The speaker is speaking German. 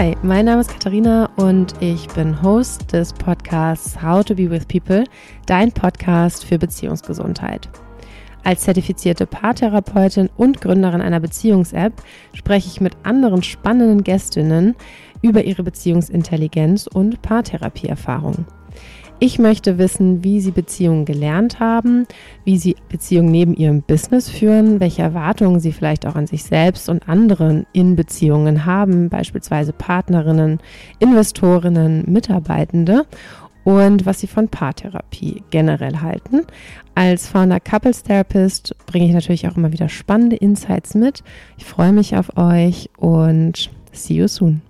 Hi, mein Name ist Katharina und ich bin Host des Podcasts How to Be with People, dein Podcast für Beziehungsgesundheit. Als zertifizierte Paartherapeutin und Gründerin einer Beziehungs-App spreche ich mit anderen spannenden Gästinnen über ihre Beziehungsintelligenz und Paartherapieerfahrungen. Ich möchte wissen, wie Sie Beziehungen gelernt haben, wie Sie Beziehungen neben Ihrem Business führen, welche Erwartungen Sie vielleicht auch an sich selbst und anderen in Beziehungen haben, beispielsweise Partnerinnen, Investorinnen, Mitarbeitende und was Sie von Paartherapie generell halten. Als Founder Couples Therapist bringe ich natürlich auch immer wieder spannende Insights mit. Ich freue mich auf euch und see you soon.